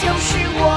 就是我。